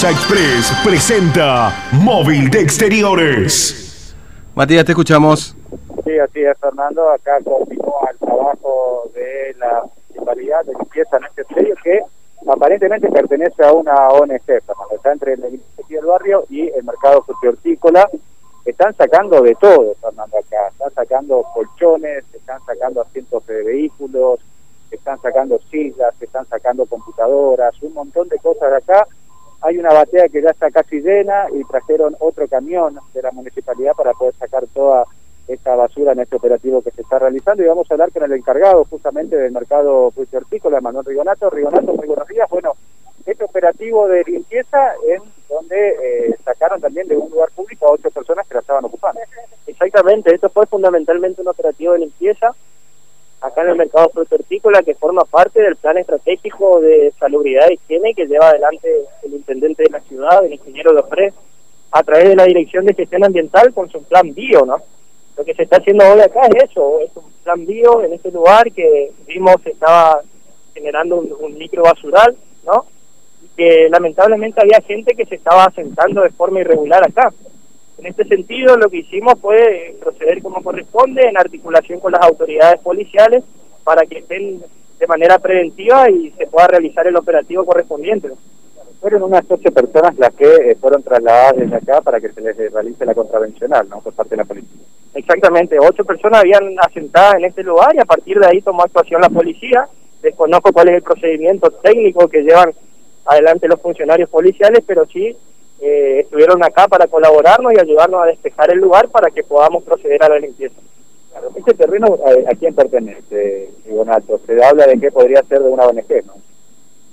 Express presenta Móvil de Exteriores. Matías, te escuchamos. Sí, así es, Fernando. Acá continúa el trabajo de la municipalidad de limpieza en este predio que aparentemente pertenece a una ONG, Fernando. Está entre el del barrio y el mercado hortícola. Están sacando de todo, Fernando, acá. Están sacando colchones, están sacando asientos de vehículos, están sacando sillas, están sacando computadoras, un montón de cosas de acá hay una batea que ya está casi llena y trajeron otro camión de la municipalidad para poder sacar toda esta basura en este operativo que se está realizando y vamos a hablar con el encargado justamente del mercado hortícola, Manuel Rigonato. Rigonato, muy buenos días. Bueno, este operativo de limpieza en donde eh, sacaron también de un lugar público a ocho personas que la estaban ocupando. Exactamente, esto fue fundamentalmente un operativo de limpieza acá en el mercado hortícola que forma parte del plan estratégico de salubridad y higiene que lleva adelante el intendente de la ciudad, el ingeniero Lofre, a través de la Dirección de Gestión Ambiental con su plan bio, ¿no? Lo que se está haciendo hoy acá es eso, es un plan bio en este lugar que vimos estaba generando un, un micro basural, ¿no? Y que lamentablemente había gente que se estaba asentando de forma irregular acá. En este sentido, lo que hicimos fue proceder como corresponde en articulación con las autoridades policiales para que estén de manera preventiva y se pueda realizar el operativo correspondiente. Fueron unas ocho personas las que eh, fueron trasladadas desde acá para que se les realice la contravencional, ¿no? Por parte de la policía. Exactamente, ocho personas habían asentadas en este lugar y a partir de ahí tomó actuación la policía. Desconozco cuál es el procedimiento técnico que llevan adelante los funcionarios policiales, pero sí eh, estuvieron acá para colaborarnos y ayudarnos a despejar el lugar para que podamos proceder a la limpieza. este terreno, ¿a, quién pertenece, Donato? Se habla de que podría ser de una ONG, ¿no?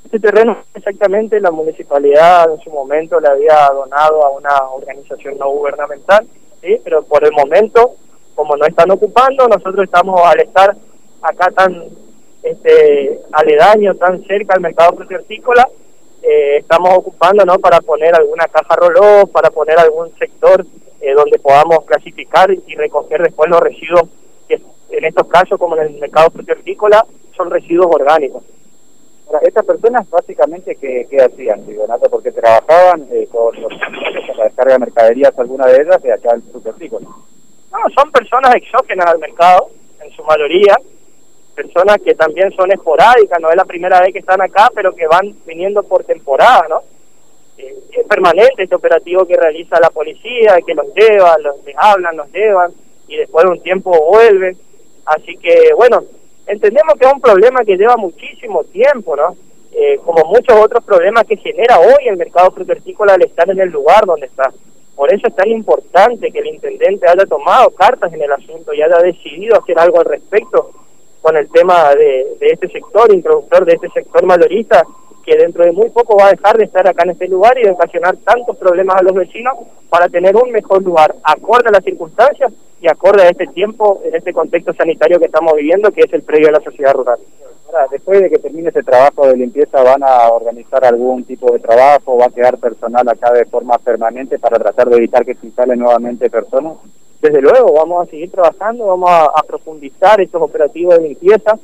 Este terreno exactamente la municipalidad en su momento le había donado a una organización no gubernamental, ¿sí? pero por el momento, como no están ocupando, nosotros estamos al estar acá tan este aledaño, tan cerca al mercado hortícola, eh, estamos ocupando ¿no? para poner alguna caja roló, para poner algún sector eh, donde podamos clasificar y recoger después los residuos que en estos casos, como en el mercado hortícola, son residuos orgánicos. Ahora, estas personas básicamente, ¿qué, qué hacían, Donato? Porque trabajaban eh, con los para la descarga de mercaderías, alguna de ellas, de acá el hortícola. No, son personas exógenas al mercado, en su mayoría, personas que también son esporádicas, no es la primera vez que están acá, pero que van viniendo por temporada, ¿no? Eh, es permanente este operativo que realiza la policía, que los lleva, los, les hablan, los llevan y después de un tiempo vuelven. Así que, bueno, entendemos que es un problema que lleva muchísimo tiempo, ¿no? Eh, como muchos otros problemas que genera hoy el mercado frutícola al estar en el lugar donde está. Por eso es tan importante que el intendente haya tomado cartas en el asunto y haya decidido hacer algo al respecto con el tema de, este sector, introductor de este sector mayorista, que dentro de muy poco va a dejar de estar acá en este lugar y de ocasionar tantos problemas a los vecinos para tener un mejor lugar, acorde a las circunstancias y acorde a este tiempo, en este contexto sanitario que estamos viviendo, que es el previo a la sociedad rural. Ahora, después de que termine ese trabajo de limpieza, ¿van a organizar algún tipo de trabajo? ¿Va a quedar personal acá de forma permanente para tratar de evitar que se instalen nuevamente personas? Desde luego vamos a seguir trabajando, vamos a, profundizar estos operativos de limpieza,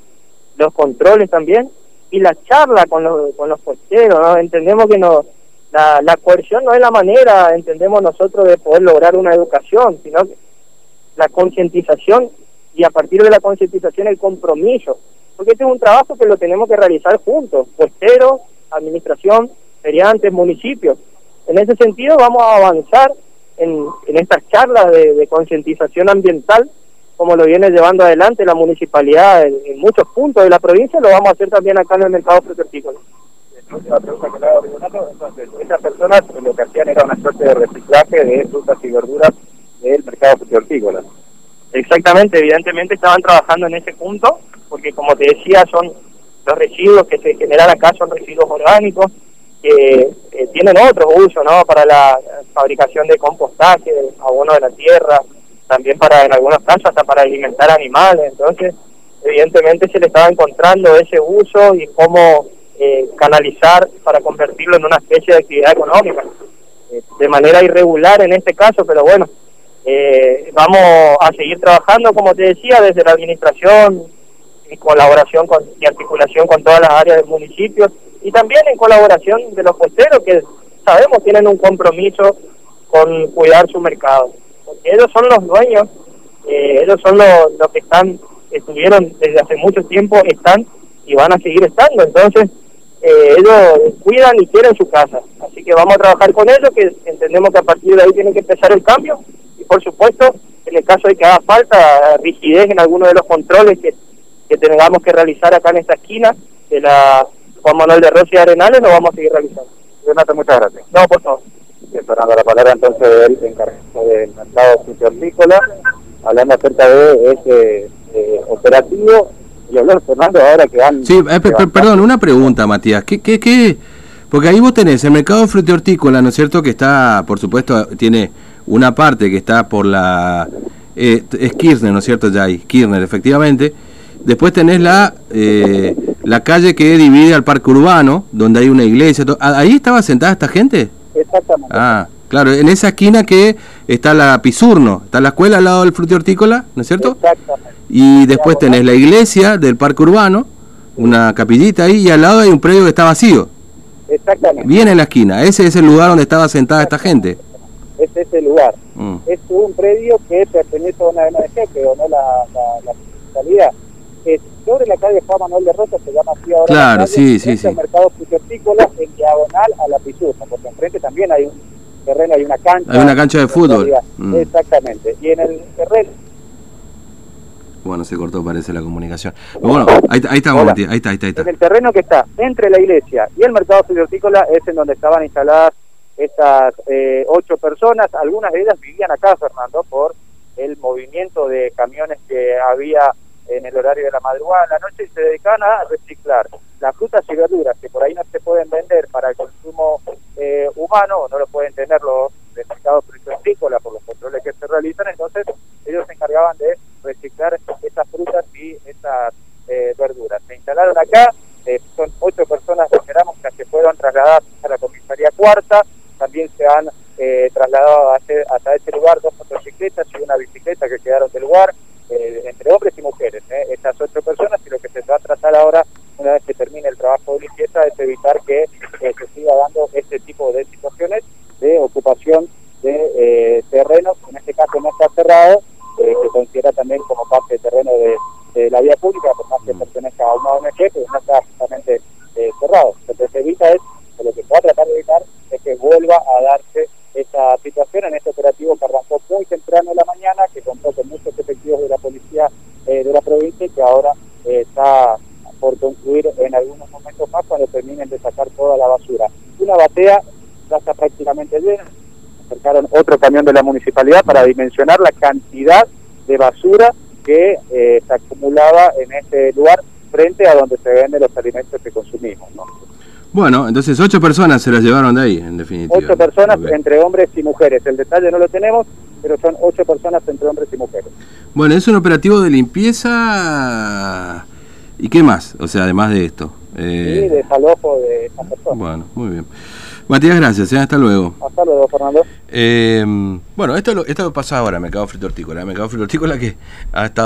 los controles también y la charla con los, con los ¿no? Entendemos que no, la, la coerción no es la manera, entendemos nosotros, de poder lograr una educación, sino la concientización y a partir de la concientización el compromiso, porque este es un trabajo que lo tenemos que realizar juntos, puesteros, administración, feriantes, municipios. En ese sentido vamos a avanzar en, estas charlas de, concientización ambiental, como lo viene llevando adelante la municipalidad en, muchos puntos de la provincia, lo vamos a hacer también acá en el mercado frutícola. Estas personas lo que hacían era una suerte de reciclaje de frutas y verduras del mercado frutícola. Exactamente, evidentemente estaban trabajando en ese punto, porque como te decía, son los residuos que se generan acá son residuos orgánicos, que eh, tienen otros usos, ¿no? Para la fabricación de compostaje, abono de la tierra, también para, en algunos casos, hasta para alimentar animales. Entonces, evidentemente se le estaba encontrando ese uso y cómo eh, canalizar para convertirlo en una especie de actividad económica. Eh, de manera irregular en este caso, pero bueno, vamos a seguir trabajando, como te decía, desde la administración, en colaboración con, y articulación con todas las áreas del municipio y también en colaboración de los puesteros que sabemos tienen un compromiso con cuidar su mercado. Porque ellos son los dueños, eh, ellos son los, los que están, estuvieron desde hace mucho tiempo, están y van a seguir estando. Entonces, eh, ellos cuidan y quieren su casa. Así que vamos a trabajar con ellos, que entendemos que a partir de ahí tiene que empezar el cambio. Y por supuesto, en el caso de que haga falta rigidez en alguno de los controles que, que tengamos que realizar acá en esta esquina de la Juan Manuel de Rossi y Arenales, lo vamos a seguir realizando. Renato, muchas gracias. No, por favor. Bien, Fernando, la palabra entonces del encargado del mercado hortícola, hablando acerca de este eh, operativo. Y hablar, Fernando, ahora que van... Sí, eh, per- per- perdón, una pregunta, Matías. ¿Qué, qué, qué? Porque ahí vos tenés el mercado hortícola, ¿no es cierto? Que está, por supuesto, tiene una parte que está por la... Eh, es Kirchner, ¿no es cierto? Ya ahí, Kirchner, efectivamente. Después tenés la, eh, la calle que divide al parque urbano, donde hay una iglesia. ¿Ah, ¿Ahí estaba sentada esta gente? Exactamente. Ah, claro, en esa esquina que está la Pisurno, está la escuela al lado del fruti hortícola, ¿no es cierto? Exactamente. Y después tenés la iglesia del parque urbano, una capillita ahí, y al lado hay un predio que está vacío, Exactamente. bien en la esquina. Ese es el lugar donde estaba sentada esta gente. Es ese lugar. Mm. Es un predio que pertenece a una MDG, que donó la, la, la municipalidad. Es sobre la calle Juan Manuel de Rosa, se llama así ahora. la Claro, calle, sí, sí, sí. mercado frutícola en diagonal a la Pisurna, porque enfrente también hay un terreno, hay una cancha. Hay una cancha de fútbol. Mm. Exactamente. Y en el terreno Bueno, se cortó, parece, la comunicación. Pero bueno, ahí, ahí Hola. Matías, ahí está, ahí está, ahí está. En el terreno que está entre la iglesia y el mercado hortícola es en donde estaban instaladas estas eh, ocho personas. Algunas de ellas vivían acá, Fernando, por el movimiento de camiones que había en el horario de la madrugada, en la noche, y se dedicaban a reciclar las frutas y verduras que por ahí no se pueden vender para el consumo eh, humano, no lo pueden tener los del mercado hortícola por los controles que se realizan, entonces ellos se encargaban de reciclar estas frutas y estas eh, verduras. Se instalaron acá, eh, son ocho personas, esperamos que se fueron trasladadas a la comisaría cuarta, también se han eh, trasladado hasta, hasta ese lugar dos motocicletas y una bicicleta que quedaron del lugar, eh, entre hombres y mujeres, eh, estas ocho personas, y lo que se va a tratar ahora, una vez que termine el trabajo de limpieza, es evitar que eh, se siga dando este tipo de situaciones de ocupación de eh, terrenos, en este caso no está cerrado, eh, se considera también como parte del terreno de, de la vía pública, por más que pertenezca a una ONG, pero no está justamente eh, cerrado. Lo que se evita es, o lo que se va a tratar de evitar, es que vuelva a darse esta situación en este operativo que arrancó muy temprano en la mañana, que contó con muchos efectivos de la policía eh, de la provincia y que ahora eh, está por concluir en algunos momentos más cuando terminen de sacar toda la basura. Una batea ya está prácticamente llena, acercaron otro camión de la municipalidad para dimensionar la cantidad de basura que eh, se acumulaba en este lugar frente a donde se venden los alimentos que consumimos. ¿no? Bueno, entonces ocho personas se las llevaron de ahí, en definitiva. Ocho personas Ok. entre hombres y mujeres. El detalle no lo tenemos, pero son ocho personas entre hombres y mujeres. Bueno, es un operativo de limpieza... ¿Y qué más? O sea, además de esto. Eh, Y desalojo de estas personas. Bueno, muy bien. Matías, gracias. ¿eh? Hasta luego. Hasta luego, Fernando. Eh, bueno, esto lo, esto lo pasa ahora, Mercado Frito Hortícola. Mercado Frito Hortícola que ha estado...